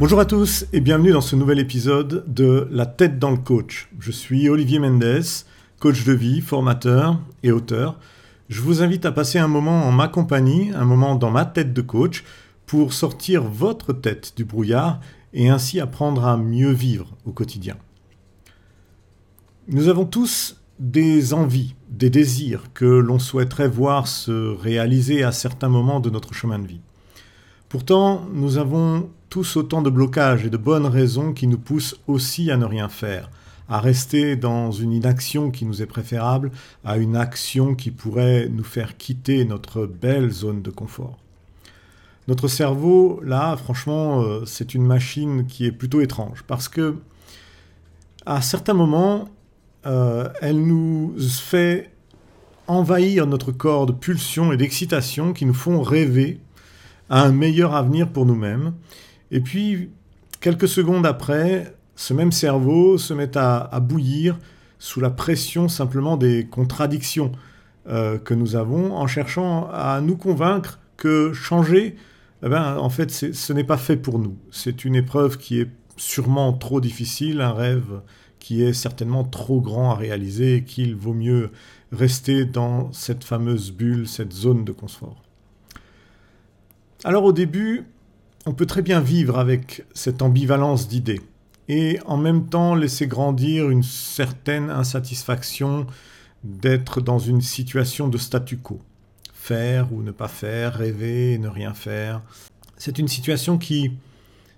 Bonjour à tous et bienvenue dans ce nouvel épisode de La tête dans le coach. Je suis Olivier Mendes, coach de vie, formateur et auteur. Je vous invite à passer un moment en ma compagnie, un moment dans ma tête de coach, pour sortir votre tête du brouillard et ainsi apprendre à mieux vivre au quotidien. Nous avons tous des envies, des désirs que l'on souhaiterait voir se réaliser à certains moments de notre chemin de vie. Pourtant, nous avons tous autant de blocages et de bonnes raisons qui nous poussent aussi à ne rien faire, à rester dans une inaction qui nous est préférable à une action qui pourrait nous faire quitter notre belle zone de confort. Notre cerveau, là, franchement, euh, c'est une machine qui est plutôt étrange parce que à certains moments, euh, elle nous fait envahir notre corps de pulsions et d'excitation qui nous font rêver à un meilleur avenir pour nous-mêmes. Et puis, quelques secondes après, ce même cerveau se met à, bouillir sous la pression simplement des contradictions euh, que nous avons en cherchant à nous convaincre que changer, eh ben, en fait, ce n'est pas fait pour nous. C'est une épreuve qui est sûrement trop difficile, un rêve qui est certainement trop grand à réaliser et qu'il vaut mieux rester dans cette fameuse bulle, cette zone de confort. Alors au début, on peut très bien vivre avec cette ambivalence d'idées et en même temps laisser grandir une certaine insatisfaction d'être dans une situation de statu quo. Faire ou ne pas faire, rêver et ne rien faire. C'est une situation qui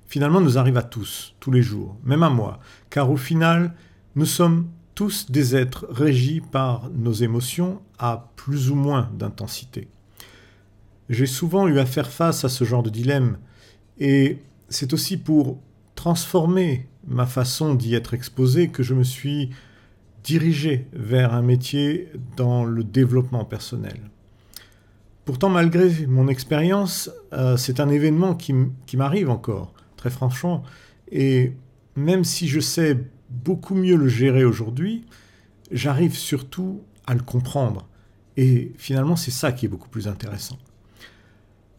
finalement nous arrive à tous, tous les jours, même à moi, car au final, nous sommes tous des êtres régis par nos émotions à plus ou moins d'intensité. J'ai souvent eu à faire face à ce genre de dilemme, et c'est aussi pour transformer ma façon d'y être exposé que je me suis dirigé vers un métier dans le développement personnel. Pourtant, malgré mon expérience, euh, c'est un événement qui, qui m'arrive encore, très franchement, et même si je sais beaucoup mieux le gérer aujourd'hui, j'arrive surtout à le comprendre. Et finalement, c'est ça qui est beaucoup plus intéressant.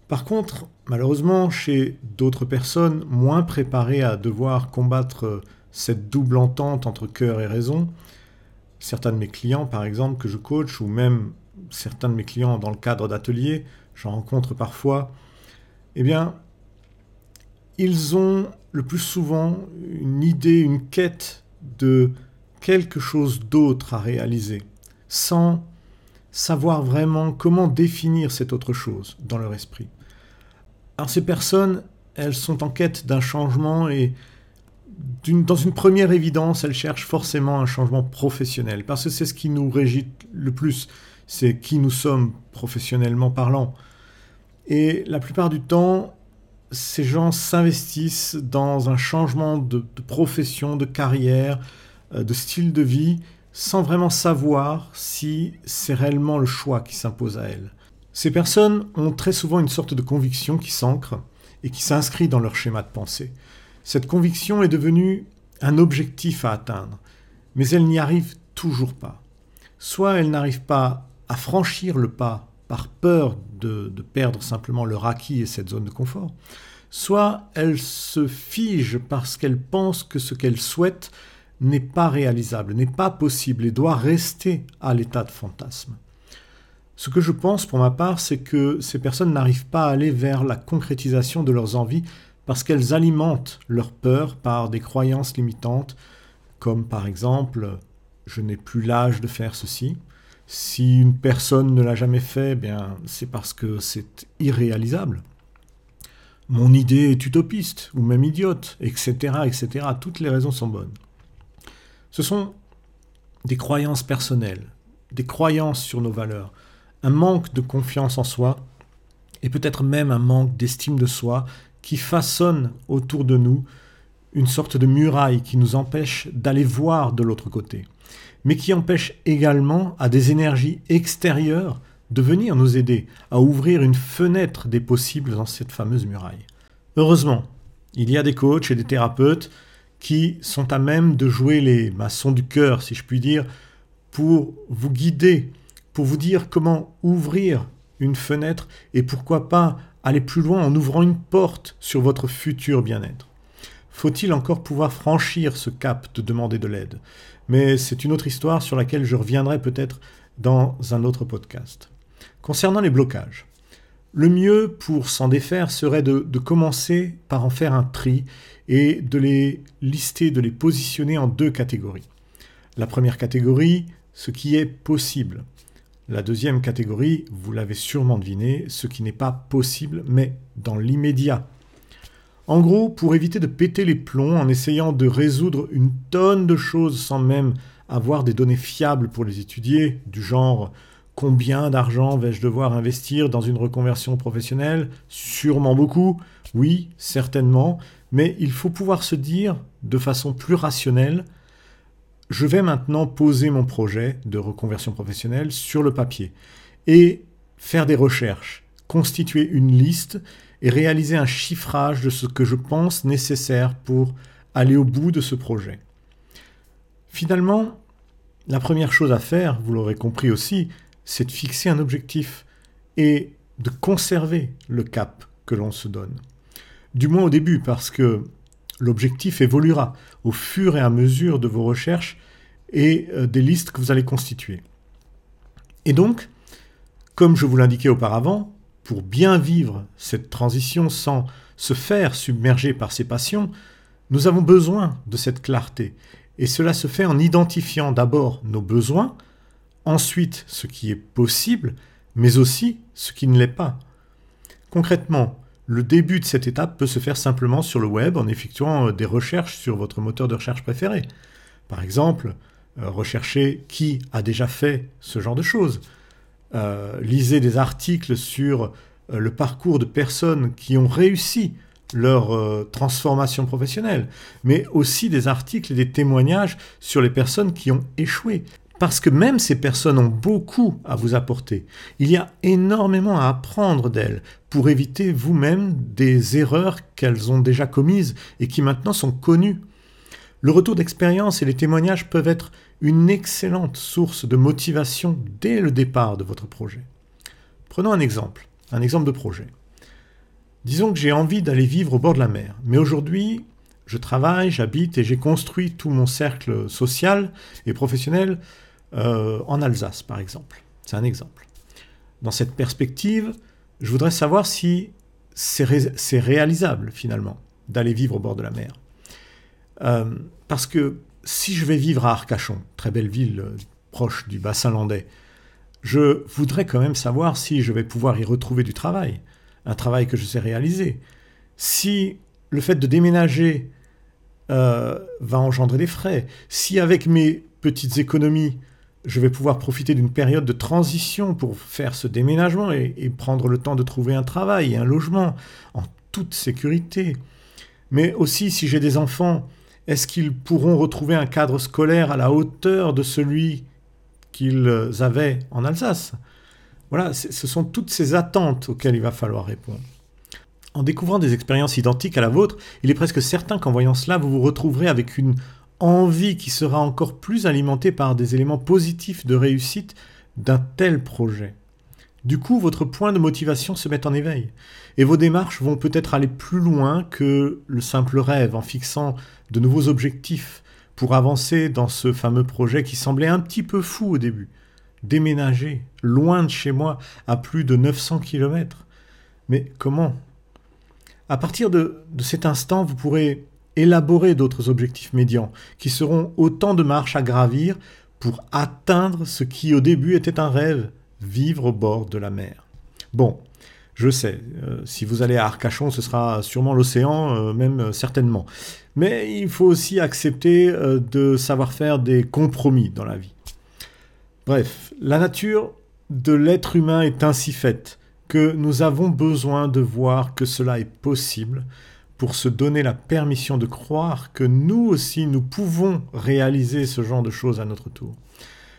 Par contre, malheureusement, chez d'autres personnes moins préparées à devoir combattre cette double entente entre cœur et raison, certains de mes clients, par exemple, que je coach, ou même certains de mes clients dans le cadre d'ateliers, j'en rencontre parfois, eh bien, ils ont le plus souvent une idée, une quête de quelque chose d'autre à réaliser, sans savoir vraiment comment définir cette autre chose dans leur esprit. Alors ces personnes, elles sont en quête d'un changement et dans une première évidence, elles cherchent forcément un changement professionnel, parce que c'est ce qui nous régit le plus, c'est qui nous sommes professionnellement parlant. Et la plupart du temps, ces gens s'investissent dans un changement de, profession, de carrière, euh, de style de vie, sans vraiment savoir si c'est réellement le choix qui s'impose à elles. Ces personnes ont très souvent une sorte de conviction qui s'ancre et qui s'inscrit dans leur schéma de pensée. Cette conviction est devenue un objectif à atteindre, mais elle n'y arrive toujours pas. Soit elle n'arrive pas à franchir le pas par peur de, perdre simplement leur acquis et cette zone de confort, soit elle se fige parce qu'elle pense que ce qu'elle souhaite n'est pas réalisable, n'est pas possible et doit rester à l'état de fantasme. Ce que je pense pour ma part, c'est que ces personnes n'arrivent pas à aller vers la concrétisation de leurs envies parce qu'elles alimentent leur peur par des croyances limitantes, comme par exemple je n'ai plus l'âge de faire ceci. Si une personne ne l'a jamais fait, eh bien c'est parce que c'est irréalisable. Mon idée est utopiste ou même idiote, etc., etc. Toutes les raisons sont bonnes. Ce sont des croyances personnelles, des croyances sur nos valeurs, un manque de confiance en soi et peut-être même un manque d'estime de soi qui façonne autour de nous une sorte de muraille qui nous empêche d'aller voir de l'autre côté, mais qui empêche également à des énergies extérieures de venir nous aider à ouvrir une fenêtre des possibles dans cette fameuse muraille. Heureusement, il y a des coachs et des thérapeutes qui sont à même de jouer les maçons du cœur, si je puis dire, pour vous guider pour vous dire comment ouvrir une fenêtre et pourquoi pas aller plus loin en ouvrant une porte sur votre futur bien-être. Faut-il encore pouvoir franchir ce cap de demander de l'aide? Mais c'est une autre histoire sur laquelle je reviendrai peut-être dans un autre podcast. Concernant les blocages, le mieux pour s'en défaire serait de, commencer par en faire un tri et de les lister, de les positionner en deux catégories. La première catégorie, ce qui est possible. La deuxième catégorie, vous l'avez sûrement deviné, ce qui n'est pas possible, mais dans l'immédiat. En gros, pour éviter de péter les plombs en essayant de résoudre une tonne de choses sans même avoir des données fiables pour les étudier, du genre combien d'argent vais-je devoir investir dans une reconversion professionnelle? Sûrement beaucoup, oui, certainement, mais il faut pouvoir se dire de façon plus rationnelle, je vais maintenant poser mon projet de reconversion professionnelle sur le papier et faire des recherches, constituer une liste et réaliser un chiffrage de ce que je pense nécessaire pour aller au bout de ce projet. Finalement, la première chose à faire, vous l'aurez compris aussi, c'est de fixer un objectif et de conserver le cap que l'on se donne. Du moins au début, parce que l'objectif évoluera au fur et à mesure de vos recherches et euh, des listes que vous allez constituer. Et donc, comme je vous l'indiquais auparavant, pour bien vivre cette transition sans se faire submerger par ses passions, nous avons besoin de cette clarté. Et cela se fait en identifiant d'abord nos besoins, ensuite ce qui est possible, mais aussi ce qui ne l'est pas. Concrètement, le début de cette étape peut se faire simplement sur le web en effectuant euh, des recherches sur votre moteur de recherche préféré. Par exemple, euh, recherchez qui a déjà fait ce genre de choses. Euh, lisez des articles sur le parcours de personnes qui ont réussi leur transformation professionnelle, mais aussi des articles et des témoignages sur les personnes qui ont échoué. Parce que même ces personnes ont beaucoup à vous apporter. Il y a énormément à apprendre d'elles pour éviter vous-même des erreurs qu'elles ont déjà commises et qui maintenant sont connues. Le retour d'expérience et les témoignages peuvent être une excellente source de motivation dès le départ de votre projet. Prenons un exemple, un exemple de projet. Disons que j'ai envie d'aller vivre au bord de la mer, mais aujourd'hui, je travaille, j'habite et j'ai construit tout mon cercle social et professionnel euh, en Alsace, par exemple. C'est un exemple. Dans cette perspective, je voudrais savoir si c'est réalisable, finalement, d'aller vivre au bord de la mer. Euh, parce que si je vais vivre à Arcachon, très belle ville euh, proche du bassin landais, je voudrais quand même savoir si je vais pouvoir y retrouver du travail, un travail que je sais réaliser. Si le fait de déménager va engendrer des frais, si avec mes petites économies, je vais pouvoir profiter d'une période de transition pour faire ce déménagement et, prendre le temps de trouver un travail et un logement en toute sécurité. Mais aussi, si j'ai des enfants, est-ce qu'ils pourront retrouver un cadre scolaire à la hauteur de celui qu'ils avaient en Alsace? Voilà, ce sont toutes ces attentes auxquelles il va falloir répondre. En découvrant des expériences identiques à la vôtre, il est presque certain qu'en voyant cela, vous vous retrouverez avec une envie qui sera encore plus alimentée par des éléments positifs de réussite d'un tel projet. Du coup, votre point de motivation se met en éveil, et vos démarches vont peut-être aller plus loin que le simple rêve en fixant de nouveaux objectifs pour avancer dans ce fameux projet qui semblait un petit peu fou au début. Déménager, loin de chez moi, à plus de 900 km. Mais comment? À partir de, de cet instant, vous pourrez élaborer d'autres objectifs médians, qui seront autant de marches à gravir pour atteindre ce qui au début était un rêve, vivre au bord de la mer. Bon, je sais, euh, si vous allez à Arcachon, ce sera sûrement l'océan, euh, même euh, certainement. Mais il faut aussi accepter de savoir faire des compromis dans la vie. Bref, la nature de l'être humain est ainsi faite que nous avons besoin de voir que cela est possible, se donner la permission de croire que nous aussi nous pouvons réaliser ce genre de choses à notre tour.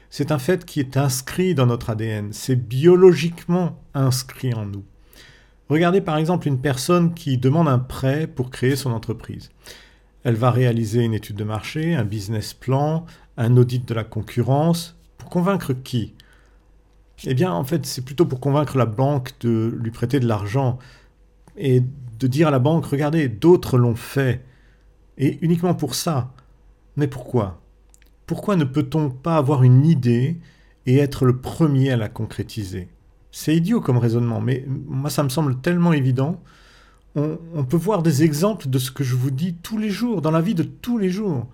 C'est un fait qui est inscrit dans notre ADN, c'est biologiquement inscrit en nous. Regardez par exemple une personne qui demande un prêt pour créer son entreprise. Elle va réaliser une étude de marché, un business plan, un audit de la concurrence. Pour convaincre qui? Eh bien, en fait, c'est plutôt pour convaincre la banque de lui prêter de l'argent et de dire à la banque, regardez, d'autres l'ont fait. Et uniquement pour ça. Mais pourquoi? Pourquoi ne peut-on pas avoir une idée et être le premier à la concrétiser? C'est idiot comme raisonnement, mais moi ça me semble tellement évident. On, on, peut voir des exemples de ce que je vous dis tous les jours, dans la vie de tous les jours.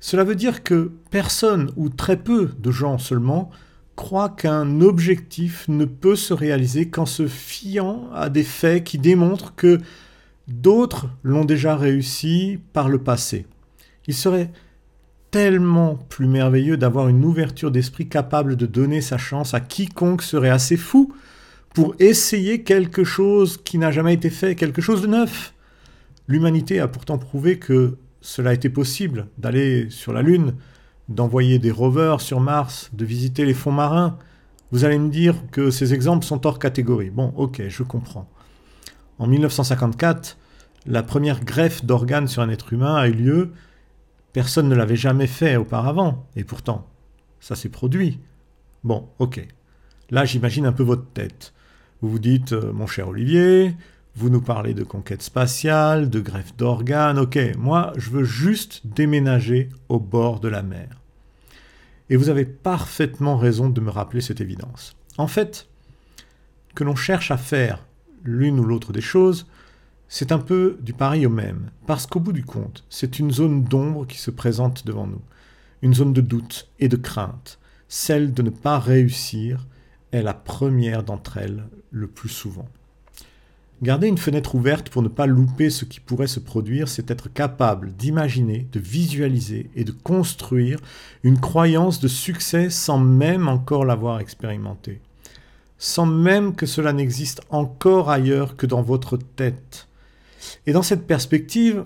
Cela veut dire que personne, ou très peu de gens seulement, croient qu'un objectif ne peut se réaliser qu'en se fiant à des faits qui démontrent que d'autres l'ont déjà réussi par le passé. Il serait tellement plus merveilleux d'avoir une ouverture d'esprit capable de donner sa chance à quiconque serait assez fou pour essayer quelque chose qui n'a jamais été fait, quelque chose de neuf. L'humanité a pourtant prouvé que cela était possible, d'aller sur la Lune, d'envoyer des rovers sur Mars, de visiter les fonds marins. Vous allez me dire que ces exemples sont hors catégorie. Bon, ok, je comprends. En 1954, la première greffe d'organes sur un être humain a eu lieu. Personne ne l'avait jamais fait auparavant, et pourtant, ça s'est produit. Bon, ok. Là, j'imagine un peu votre tête. Vous vous dites, euh, mon cher Olivier, vous nous parlez de conquête spatiale, de greffe d'organes, ok, moi, je veux juste déménager au bord de la mer. Et vous avez parfaitement raison de me rappeler cette évidence. En fait, que l'on cherche à faire l'une ou l'autre des choses, c'est un peu du pareil au même, parce qu'au bout du compte, c'est une zone d'ombre qui se présente devant nous, une zone de doute et de crainte. Celle de ne pas réussir est la première d'entre elles le plus souvent. Garder une fenêtre ouverte pour ne pas louper ce qui pourrait se produire, c'est être capable d'imaginer, de visualiser et de construire une croyance de succès sans même encore l'avoir expérimenté, sans même que cela n'existe encore ailleurs que dans votre tête. Et dans cette perspective,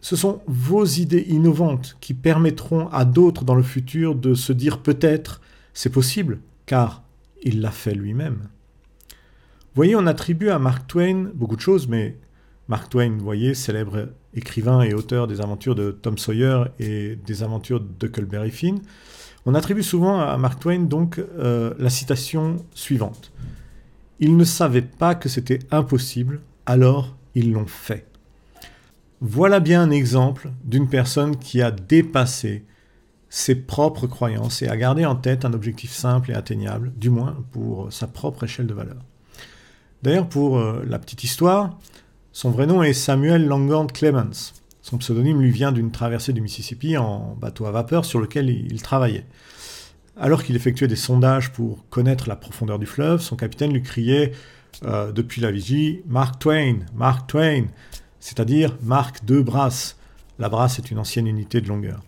ce sont vos idées innovantes qui permettront à d'autres dans le futur de se dire peut-être c'est possible, car il l'a fait lui-même. Voyez, on attribue à Mark Twain beaucoup de choses, mais Mark Twain, vous voyez, célèbre écrivain et auteur des aventures de Tom Sawyer et des aventures de Huckleberry Finn, on attribue souvent à Mark Twain donc euh, la citation suivante. Ils ne savaient pas que c'était impossible, alors ils l'ont fait. Voilà bien un exemple d'une personne qui a dépassé ses propres croyances et a gardé en tête un objectif simple et atteignable, du moins pour sa propre échelle de valeur. D'ailleurs, pour euh, la petite histoire, son vrai nom est Samuel Langord Clemens. Son pseudonyme lui vient d'une traversée du Mississippi en bateau à vapeur sur lequel il travaillait. Alors qu'il effectuait des sondages pour connaître la profondeur du fleuve, son capitaine lui criait euh, depuis la vigie Mark Twain, Mark Twain, c'est-à-dire Mark de Brasse. La brasse est une ancienne unité de longueur.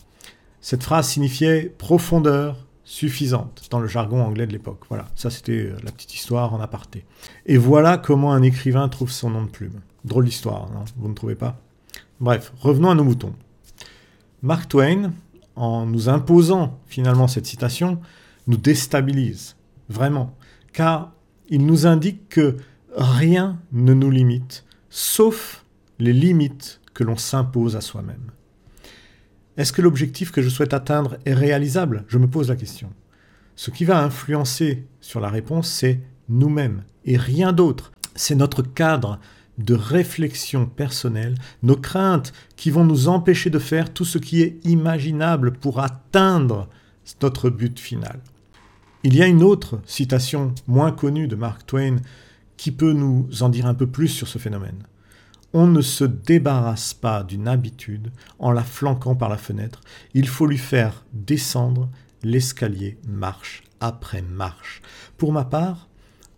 Cette phrase signifiait profondeur suffisante dans le jargon anglais de l'époque. Voilà, ça c'était euh, la petite histoire en aparté. Et voilà comment un écrivain trouve son nom de plume. Drôle d'histoire, Vous ne trouvez pas? Bref, revenons à nos moutons. Mark Twain, en nous imposant finalement cette citation, nous déstabilise, vraiment, car il nous indique que rien ne nous limite, sauf les limites que l'on s'impose à soi-même. Est-ce que l'objectif que je souhaite atteindre est réalisable? Je me pose la question. Ce qui va influencer sur la réponse, c'est nous-mêmes et rien d'autre. C'est notre cadre de réflexion personnelle, nos craintes qui vont nous empêcher de faire tout ce qui est imaginable pour atteindre notre but final. Il y a une autre citation moins connue de Mark Twain qui peut nous en dire un peu plus sur ce phénomène. On ne se débarrasse pas d'une habitude en la flanquant par la fenêtre, il faut lui faire descendre l'escalier marche après marche. Pour ma part,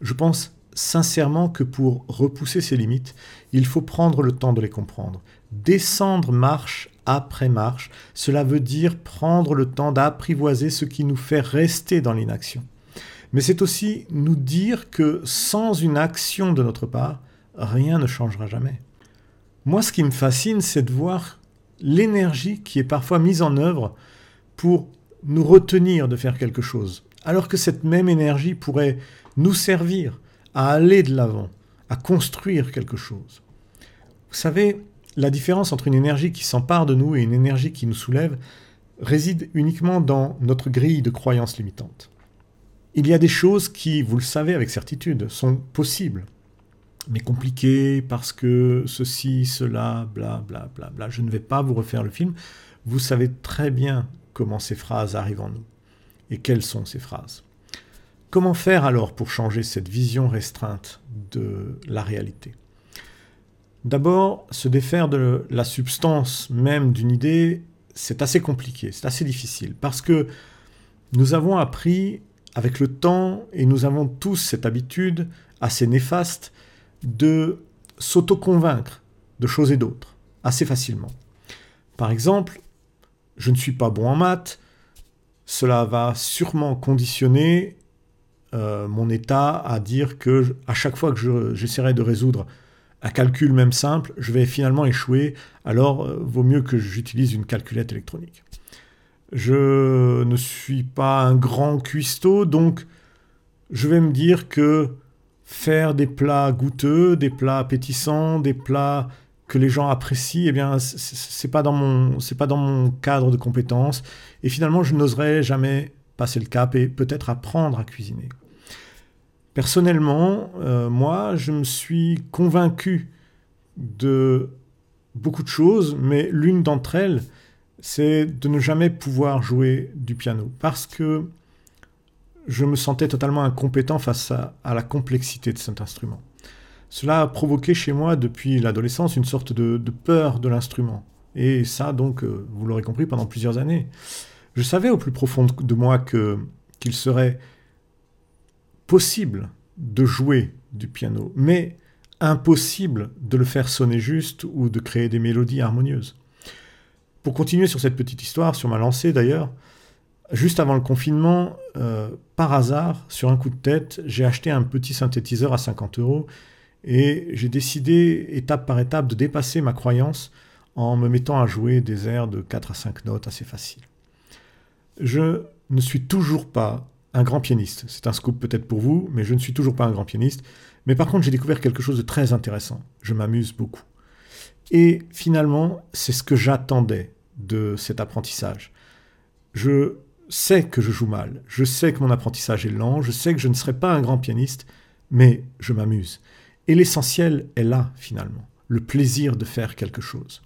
je pense sincèrement que pour repousser ses limites, il faut prendre le temps de les comprendre. Descendre marche après marche, cela veut dire prendre le temps d'apprivoiser ce qui nous fait rester dans l'inaction. Mais c'est aussi nous dire que sans une action de notre part, rien ne changera jamais. Moi, ce qui me fascine, c'est de voir l'énergie qui est parfois mise en œuvre pour nous retenir de faire quelque chose, alors que cette même énergie pourrait nous servir à aller de l'avant, à construire quelque chose. Vous savez, la différence entre une énergie qui s'empare de nous et une énergie qui nous soulève réside uniquement dans notre grille de croyances limitantes. Il y a des choses qui, vous le savez avec certitude, sont possibles. Mais compliqué parce que ceci, cela, bla bla bla bla. Je ne vais pas vous refaire le film. Vous savez très bien comment ces phrases arrivent en nous et quelles sont ces phrases. Comment faire alors pour changer cette vision restreinte de la réalité D'abord, se défaire de la substance même d'une idée, c'est assez compliqué, c'est assez difficile, parce que nous avons appris avec le temps, et nous avons tous cette habitude assez néfaste, de s'auto-convaincre de choses et d'autres, assez facilement. Par exemple, je ne suis pas bon en maths, cela va sûrement conditionner euh, mon état à dire que à chaque fois que j'essaierai de résoudre un calcul même simple, je vais finalement échouer, alors euh, vaut mieux que j'utilise une calculette électronique. Je ne suis pas un grand cuistot, donc je vais me dire que faire des plats goûteux, des plats appétissants, des plats que les gens apprécient, eh bien, c'est pas dans mon, c'est pas dans mon cadre de compétences. Et finalement, je n'oserais jamais passer le cap et peut-être apprendre à cuisiner. Personnellement, euh, moi, je me suis convaincu de beaucoup de choses, mais l'une d'entre elles, c'est de ne jamais pouvoir jouer du piano parce que je me sentais totalement incompétent face à la complexité de cet instrument. Cela a provoqué chez moi depuis l'adolescence une sorte de, peur de l'instrument. Et ça, donc, euh, vous l'aurez compris, pendant plusieurs années. Je savais au plus profond de moi que qu'il serait possible de jouer du piano, mais impossible de le faire sonner juste ou de créer des mélodies harmonieuses. Pour continuer sur cette petite histoire, sur ma lancée d'ailleurs, juste avant le confinement, euh, par hasard, sur un coup de tête, j'ai acheté un petit synthétiseur à 50 euros et j'ai décidé, étape par étape, de dépasser ma croyance en me mettant à jouer des airs de 4 à 5 notes assez faciles. Je ne suis toujours pas un grand pianiste. C'est un scoop peut-être pour vous, mais je ne suis toujours pas un grand pianiste. Mais par contre, j'ai découvert quelque chose de très intéressant. Je m'amuse beaucoup. Et finalement, c'est ce que j'attendais de cet apprentissage. Je sais que je joue mal, je sais que mon apprentissage est lent, je sais que je ne serai pas un grand pianiste, mais je m'amuse. Et l'essentiel est là, finalement, le plaisir de faire quelque chose.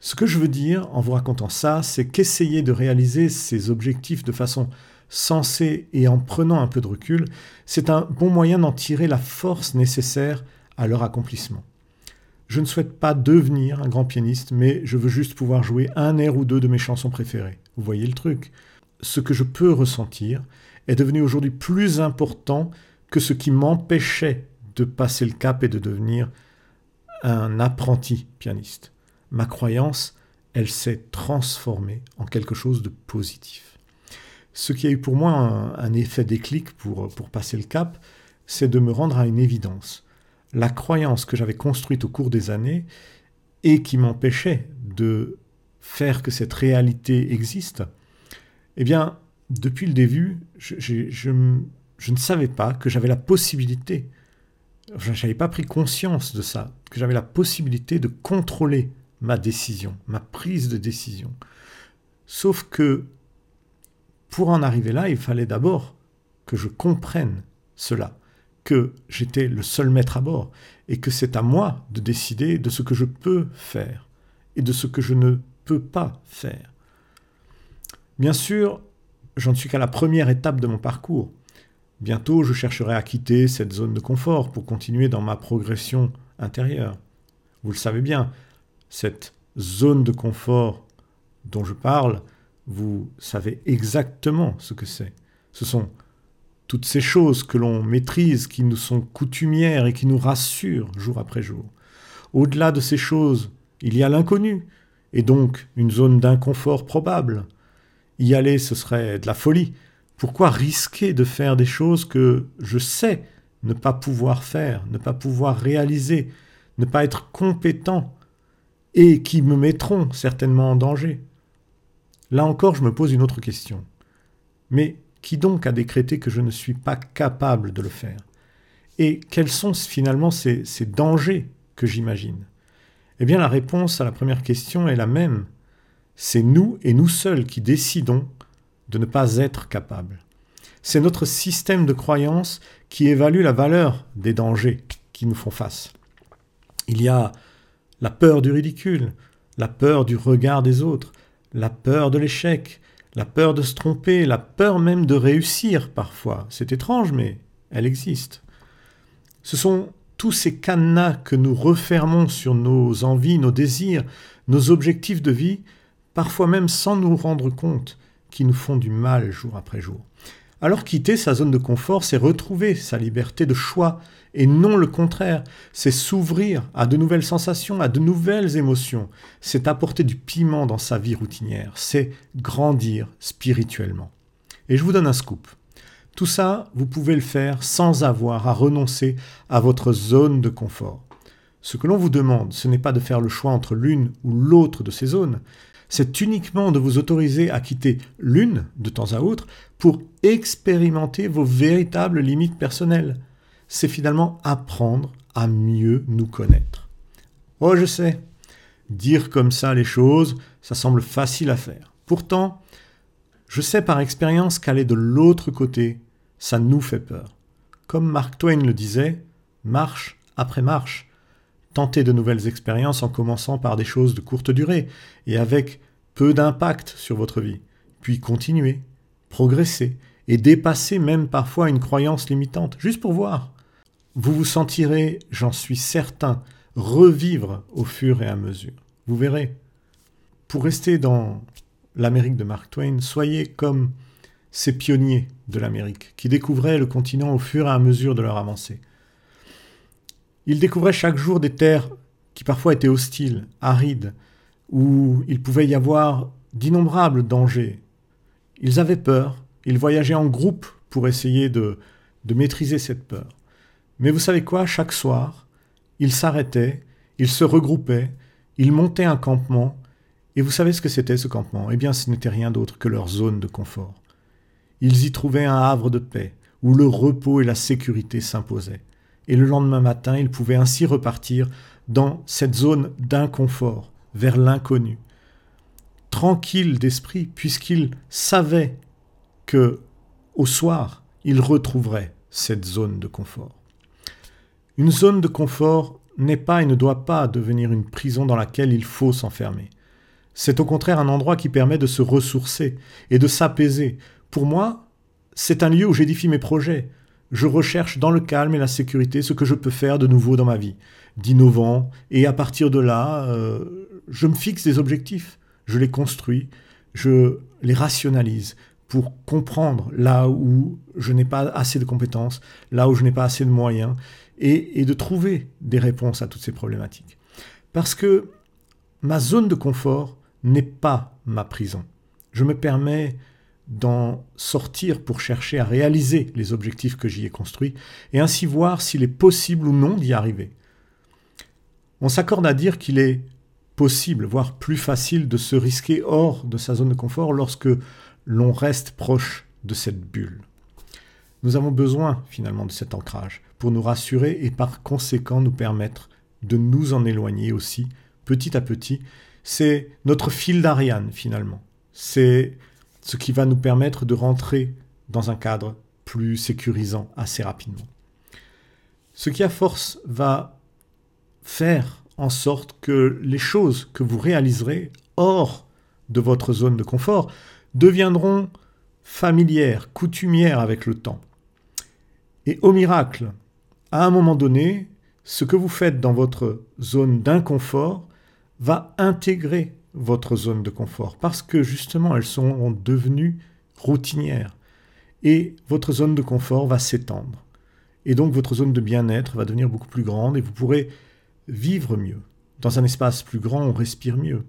Ce que je veux dire en vous racontant ça, c'est qu'essayer de réaliser ces objectifs de façon sensée et en prenant un peu de recul, c'est un bon moyen d'en tirer la force nécessaire à leur accomplissement. Je ne souhaite pas devenir un grand pianiste, mais je veux juste pouvoir jouer un air ou deux de mes chansons préférées. Vous voyez le truc Ce que je peux ressentir est devenu aujourd'hui plus important que ce qui m'empêchait de passer le cap et de devenir un apprenti pianiste. Ma croyance, elle s'est transformée en quelque chose de positif. Ce qui a eu pour moi un, effet déclic pour, pour passer le cap, c'est de me rendre à une évidence. La croyance que j'avais construite au cours des années et qui m'empêchait de faire que cette réalité existe, eh bien, depuis le début, je, je ne savais pas que j'avais la possibilité je n'avais pas pris conscience de ça, que j'avais la possibilité de contrôler ma décision, ma prise de décision. Sauf que pour en arriver là, il fallait d'abord que je comprenne cela, que j'étais le seul maître à bord, et que c'est à moi de décider de ce que je peux faire et de ce que je ne peux pas faire. Bien sûr, j'en suis qu'à la première étape de mon parcours. Bientôt, je chercherai à quitter cette zone de confort pour continuer dans ma progression intérieure. Vous le savez bien, cette zone de confort dont je parle, vous savez exactement ce que c'est. Ce sont toutes ces choses que l'on maîtrise, qui nous sont coutumières et qui nous rassurent jour après jour. Au-delà de ces choses, il y a l'inconnu, et donc une zone d'inconfort probable. Y aller, ce serait de la folie, pourquoi risquer de faire des choses que je sais ne pas pouvoir faire, ne pas pouvoir réaliser, ne pas être compétent et qui me mettront certainement en danger? Là encore, je me pose une autre question. Mais qui donc a décrété que je ne suis pas capable de le faire? Et quels sont finalement ces, dangers que j'imagine? Eh bien, la réponse à la première question est la même. C'est nous et nous seuls qui décidons de ne pas être capable. C'est notre système de croyance qui évalue la valeur des dangers qui nous font face. Il y a la peur du ridicule, la peur du regard des autres, la peur de l'échec, la peur de se tromper, la peur même de réussir parfois. C'est étrange, mais elle existe. Ce sont tous ces cadenas que nous refermons sur nos envies, nos désirs, nos objectifs de vie, parfois même sans nous rendre compte, qui nous font du mal jour après jour. Alors quitter sa zone de confort, c'est retrouver sa liberté de choix, et non le contraire. C'est s'ouvrir à de nouvelles sensations, à de nouvelles émotions. C'est apporter du piment dans sa vie routinière. C'est grandir spirituellement. Et je vous donne un scoop. Tout ça, vous pouvez le faire sans avoir à renoncer à votre zone de confort. Ce que l'on vous demande, ce n'est pas de faire le choix entre l'une ou l'autre de ces zones, c'est uniquement de vous autoriser à quitter l'une de temps à autre pour expérimenter vos véritables limites personnelles. C'est finalement apprendre à mieux nous connaître. Oh, je sais, dire comme ça les choses, ça semble facile à faire. Pourtant, je sais par expérience qu'aller de l'autre côté, ça nous fait peur. Comme Mark Twain le disait, marche après marche. De nouvelles expériences en commençant par des choses de courte durée et avec peu d'impact sur votre vie, puis continuez, progressez et dépassez même parfois une croyance limitante, juste pour voir. Vous vous sentirez, j'en suis certain, revivre au fur et à mesure. Vous verrez. Pour rester dans l'Amérique de Mark Twain, soyez comme ces pionniers de l'Amérique qui découvraient le continent au fur et à mesure de leur avancée. Ils découvraient chaque jour des terres qui parfois étaient hostiles, arides, où il pouvait y avoir d'innombrables dangers. Ils avaient peur, ils voyageaient en groupe pour essayer de, de maîtriser cette peur. Mais vous savez quoi, chaque soir, ils s'arrêtaient, ils se regroupaient, ils montaient un campement, et vous savez ce que c'était ce campement? Eh bien, ce n'était rien d'autre que leur zone de confort. Ils y trouvaient un havre de paix, où le repos et la sécurité s'imposaient. Et le lendemain matin, ils pouvaient ainsi repartir dans cette zone d'inconfort, vers l'inconnu. Tranquilles d'esprit, puisqu'ils savaient que, au soir, ils retrouveraient cette zone de confort. Une zone de confort n'est pas et ne doit pas devenir une prison dans laquelle il faut s'enfermer. C'est au contraire un endroit qui permet de se ressourcer et de s'apaiser. Pour moi, c'est un lieu où j'édifie mes projets. Je recherche dans le calme et la sécurité ce que je peux faire de nouveau dans ma vie, d'innovant, et à partir de là, euh, je me fixe des objectifs, je les construis, je les rationalise pour comprendre là où je n'ai pas assez de compétences, là où je n'ai pas assez de moyens, et, et de trouver des réponses à toutes ces problématiques. Parce que ma zone de confort, n'est pas ma prison. Je me permets d'en sortir pour chercher à réaliser les objectifs que j'y ai construits et ainsi voir s'il est possible ou non d'y arriver. On s'accorde à dire qu'il est possible, voire plus facile de se risquer hors de sa zone de confort lorsque l'on reste proche de cette bulle. Nous avons besoin finalement de cet ancrage pour nous rassurer et par conséquent nous permettre de nous en éloigner aussi petit à petit c'est notre fil d'Ariane finalement. C'est ce qui va nous permettre de rentrer dans un cadre plus sécurisant assez rapidement. Ce qui à force va faire en sorte que les choses que vous réaliserez hors de votre zone de confort deviendront familières, coutumières avec le temps. Et au miracle, à un moment donné, ce que vous faites dans votre zone d'inconfort va intégrer votre zone de confort parce que justement elles sont devenues routinières et votre zone de confort va s'étendre. Et donc votre zone de bien-être va devenir beaucoup plus grande et vous pourrez vivre mieux. Dans un espace plus grand, on respire mieux.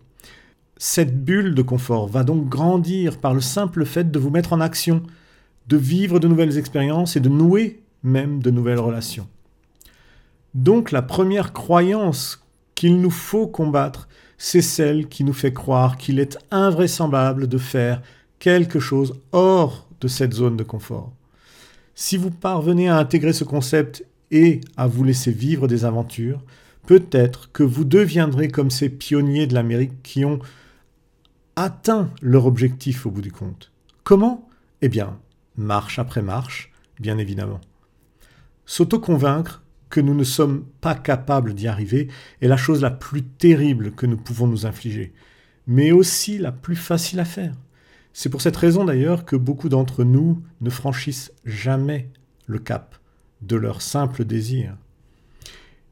Cette bulle de confort va donc grandir par le simple fait de vous mettre en action, de vivre de nouvelles expériences et de nouer même de nouvelles relations. Donc la première croyance qu'il nous faut combattre, c'est celle qui nous fait croire qu'il est invraisemblable de faire quelque chose hors de cette zone de confort. Si vous parvenez à intégrer ce concept et à vous laisser vivre des aventures, peut-être que vous deviendrez comme ces pionniers de l'Amérique qui ont atteint leur objectif au bout du compte. Comment? Eh bien, marche après marche, bien évidemment. S'auto-convaincre, que nous ne sommes pas capables d'y arriver est la chose la plus terrible que nous pouvons nous infliger, mais aussi la plus facile à faire. C'est pour cette raison d'ailleurs que beaucoup d'entre nous ne franchissent jamais le cap de leur simple désir.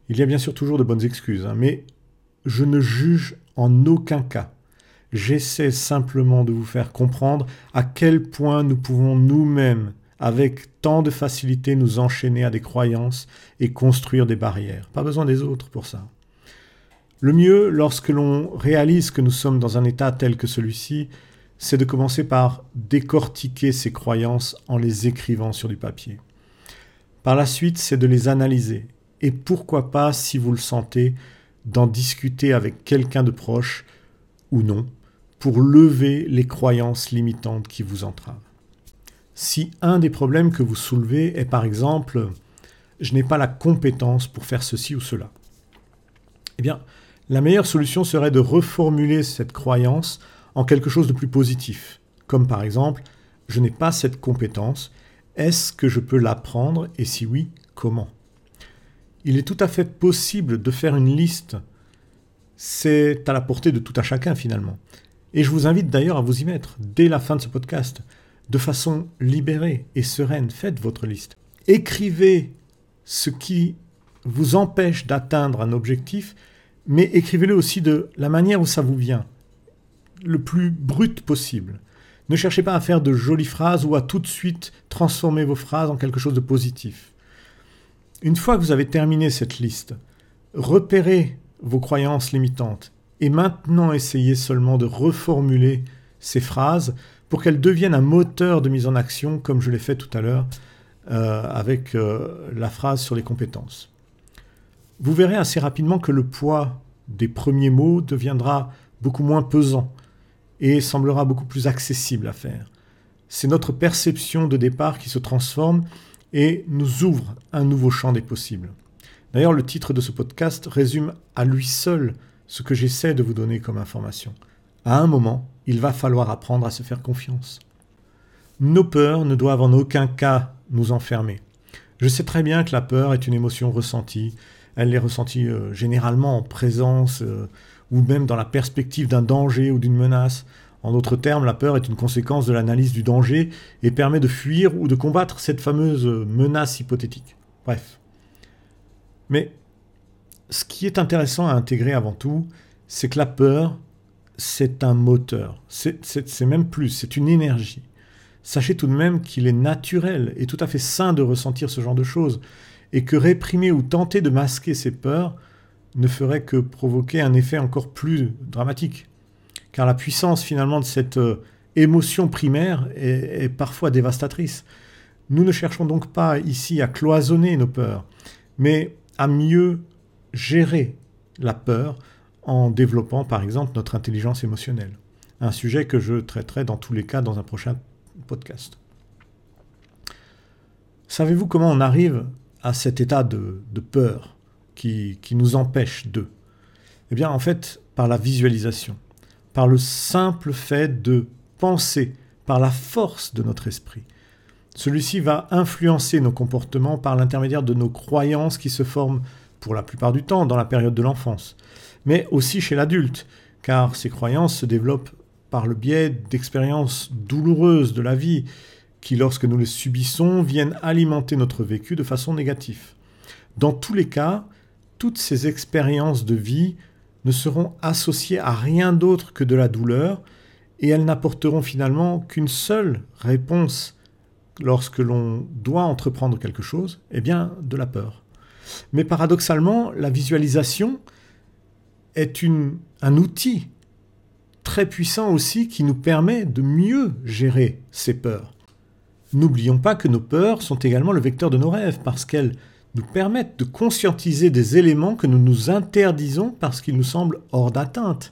Il y a bien sûr toujours de bonnes excuses, hein, mais je ne juge en aucun cas. J'essaie simplement de vous faire comprendre à quel point nous pouvons nous-mêmes, avec tant de facilité, nous enchaîner à des croyances et construire des barrières. Pas besoin des autres pour ça. Le mieux, lorsque l'on réalise que nous sommes dans un état tel que celui-ci, c'est de commencer par décortiquer ces croyances en les écrivant sur du papier. Par la suite, c'est de les analyser. Et pourquoi pas, si vous le sentez, d'en discuter avec quelqu'un de proche ou non, pour lever les croyances limitantes qui vous entravent. Si un des problèmes que vous soulevez est par exemple je n'ai pas la compétence pour faire ceci ou cela, eh bien, la meilleure solution serait de reformuler cette croyance en quelque chose de plus positif, comme par exemple je n'ai pas cette compétence, est-ce que je peux l'apprendre et si oui, comment? Il est tout à fait possible de faire une liste. C'est à la portée de tout à chacun finalement. Et je vous invite d'ailleurs à vous y mettre dès la fin de ce podcast, de façon libérée et sereine. Faites votre liste. Écrivez ce qui vous empêche d'atteindre un objectif, mais écrivez-le aussi de la manière où ça vous vient, le plus brut possible. Ne cherchez pas à faire de jolies phrases ou à tout de suite transformer vos phrases en quelque chose de positif. Une fois que vous avez terminé cette liste, repérez vos croyances limitantes et maintenant essayez seulement de reformuler ces phrases pour qu'elles deviennent un moteur de mise en action comme je l'ai fait tout à l'heure euh, avec euh, la phrase sur les compétences. Vous verrez assez rapidement que le poids des premiers mots deviendra beaucoup moins pesant et semblera beaucoup plus accessible à faire. C'est notre perception de départ qui se transforme et nous ouvre un nouveau champ des possibles. D'ailleurs, le titre de ce podcast résume à lui seul ce que j'essaie de vous donner comme information. À un moment, il va falloir apprendre à se faire confiance. Nos peurs ne doivent en aucun cas nous enfermer. Je sais très bien que la peur est une émotion ressentie. Elle est ressentie euh, généralement en présence euh, ou même dans la perspective d'un danger ou d'une menace. En d'autres termes, la peur est une conséquence de l'analyse du danger et permet de fuir ou de combattre cette fameuse menace hypothétique. Bref. Mais ce qui est intéressant à intégrer avant tout, c'est que la peur, c'est un moteur. C'est même plus, c'est une énergie. Sachez tout de même qu'il est naturel et tout à fait sain de ressentir ce genre de choses, et que réprimer ou tenter de masquer ses peurs ne ferait que provoquer un effet encore plus dramatique. Car la puissance finalement de cette euh, émotion primaire est, est, parfois dévastatrice. Nous ne cherchons donc pas ici à cloisonner nos peurs, mais à mieux gérer la peur en développant par exemple notre intelligence émotionnelle. Un sujet que je traiterai dans tous les cas dans un prochain podcast. Savez-vous comment on arrive à cet état de, peur qui, nous empêche de? Eh bien, en fait, par la visualisation, par le simple fait de penser, par la force de notre esprit. Celui-ci va influencer nos comportements par l'intermédiaire de nos croyances qui se forment pour la plupart du temps dans la période de l'enfance, mais aussi chez l'adulte, car ces croyances se développent par le biais d'expériences douloureuses de la vie, qui lorsque nous les subissons viennent alimenter notre vécu de façon négative. Dans tous les cas, toutes ces expériences de vie ne seront associées à rien d'autre que de la douleur, et elles n'apporteront finalement qu'une seule réponse lorsque l'on doit entreprendre quelque chose, eh bien de la peur. Mais paradoxalement, la visualisation est un outil très puissant aussi qui nous permet de mieux gérer ces peurs. N'oublions pas que nos peurs sont également le vecteur de nos rêves parce qu'elles nous permettent de conscientiser des éléments que nous nous interdisons parce qu'ils nous semblent hors d'atteinte.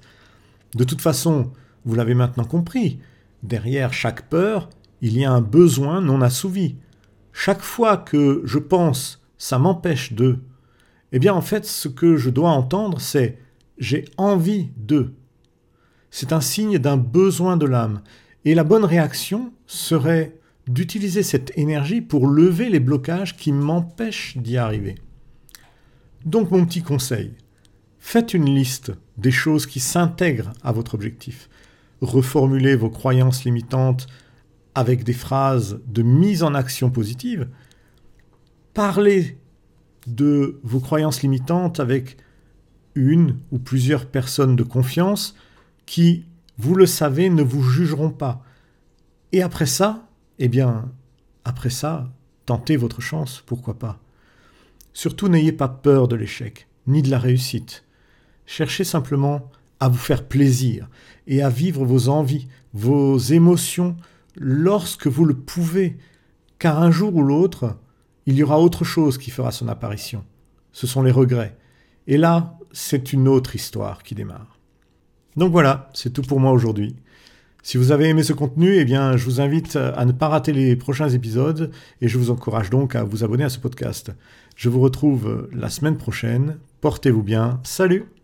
De toute façon, vous l'avez maintenant compris, derrière chaque peur, il y a un besoin non assouvi. Chaque fois que je pense ça m'empêche de, eh bien en fait ce que je dois entendre c'est j'ai envie de. C'est un signe d'un besoin de l'âme. Et la bonne réaction serait d'utiliser cette énergie pour lever les blocages qui m'empêchent d'y arriver. Donc mon petit conseil, faites une liste des choses qui s'intègrent à votre objectif. Reformulez vos croyances limitantes avec des phrases de mise en action positive. Parlez de vos croyances limitantes avec une ou plusieurs personnes de confiance qui, vous le savez, ne vous jugeront pas. Et après ça, eh bien, après ça, tentez votre chance, pourquoi pas. Surtout n'ayez pas peur de l'échec, ni de la réussite. Cherchez simplement à vous faire plaisir et à vivre vos envies, vos émotions lorsque vous le pouvez, car un jour ou l'autre, il y aura autre chose qui fera son apparition. Ce sont les regrets. Et là, c'est une autre histoire qui démarre. Donc voilà, c'est tout pour moi aujourd'hui. Si vous avez aimé ce contenu, eh bien, je vous invite à ne pas rater les prochains épisodes et je vous encourage donc à vous abonner à ce podcast. Je vous retrouve la semaine prochaine. Portez-vous bien. Salut